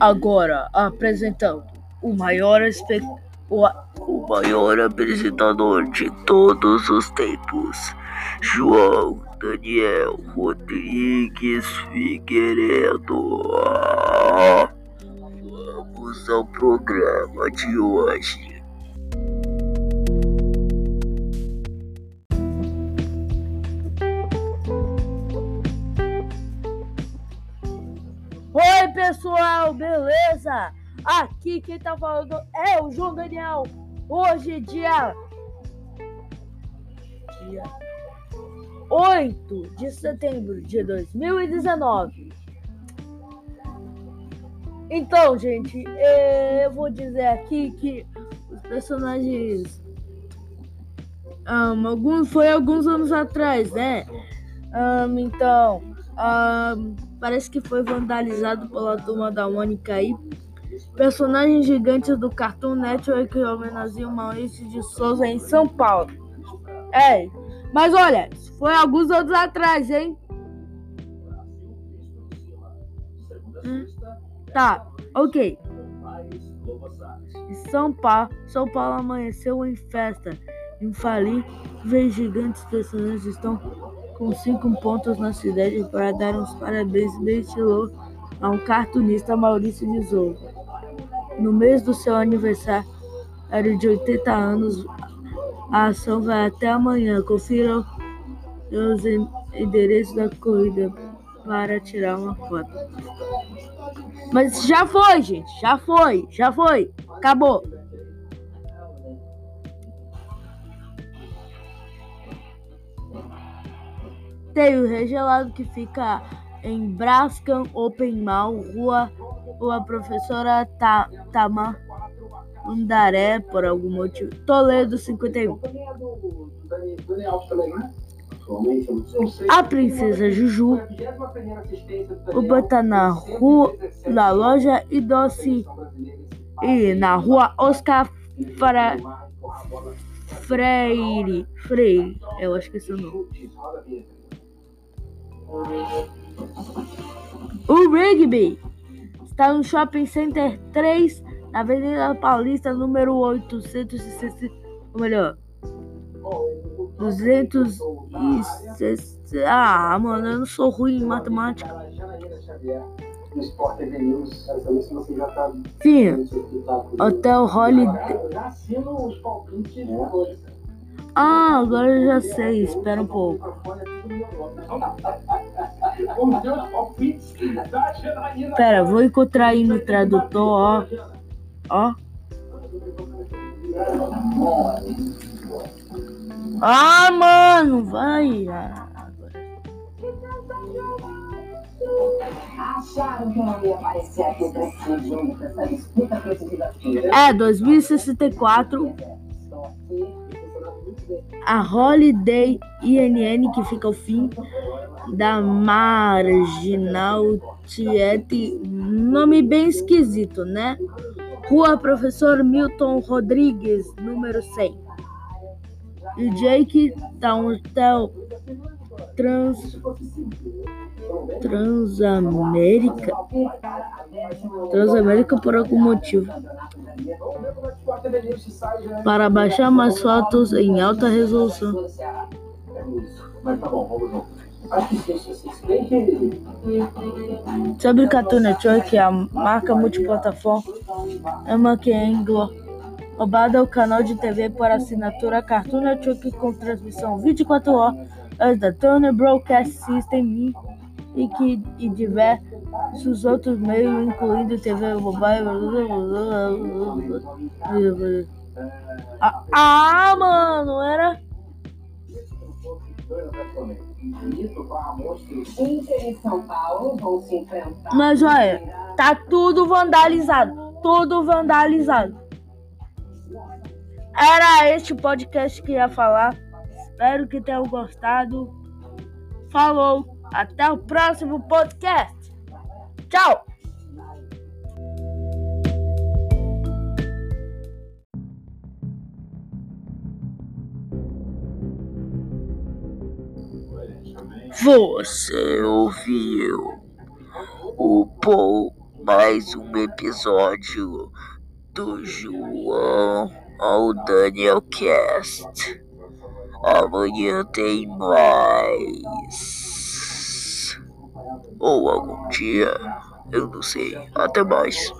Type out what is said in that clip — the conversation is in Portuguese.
Agora apresentando o maior espe... o, o maior apresentador de todos os tempos, João Daniel Rodrigues Figueiredo. Vamos ao programa de hoje. Pessoal, beleza? Aqui quem tá falando é o João Daniel. Hoje, dia. Dia 8 de setembro de 2019. Então, gente, eu vou dizer aqui que os personagens. Um, alguns, foi alguns anos atrás, né? Um, então, parece que foi vandalizado pela turma da Mônica aí. Personagens gigantes do Cartoon Network homenageiam Maurício de Souza em São Paulo. É, mas olha, foi alguns anos atrás, hein? Hum, tá, ok. São Paulo, São Paulo amanheceu em festa. Infalíveis gigantes personagens estão com cinco pontos na cidade para dar uns parabéns bem estiloso a um cartunista Maurício de Souza. No mês do seu aniversário de 80 anos, a ação vai até amanhã. Confira os endereços da corrida para tirar uma foto. Mas já foi, gente. Já foi. Já foi. Acabou. Tem o regelado que fica em Brascan Open Mall, rua, rua Professora Ta, Tama Andaré, por algum motivo. Toledo 51. A Princesa Juju. O botar na rua, na loja e doce. E na rua Oscar Fra, Freire. Freire, eu acho que é seu nome. O Rigby está no Shopping Center 3, na Avenida Paulista, número 860, ou melhor, 260. Ah, mano, eu não sou ruim em matemática. Sim, Hotel Holiday. Ah, agora eu já sei, espera um pouco. Pera, vou encontrar aí no tradutor, ó. Ó. Ah, mano, vai. Acharam que não ia aparecer aqui junto essa disputa É, 2064 a Holiday INN, que fica ao fim da Marginal Tietê, nome bem esquisito, né? Rua Professor Milton Rodrigues, número 100. E Jake tá um hotel trans Transamérica Transamérica por algum motivo para baixar mais fotos em alta resolução. Sobre Cartoon Network, a marca multiplataforma é uma que é englobada o canal de TV por assinatura Cartoon Network com transmissão 24 horas da Turner Broadcast System e que e diversos outros meios, incluindo TV mobile. Ah, ah, mano, era. Mas olha, tá tudo vandalizado. Tudo vandalizado. Era este podcast que ia falar. Espero que tenham gostado. Falou! Até o próximo podcast. Tchau! Você ouviu o mais um episódio do João ao Daniel Cast. Amanhã tem mais. Ou algum dia, eu não sei. Até mais.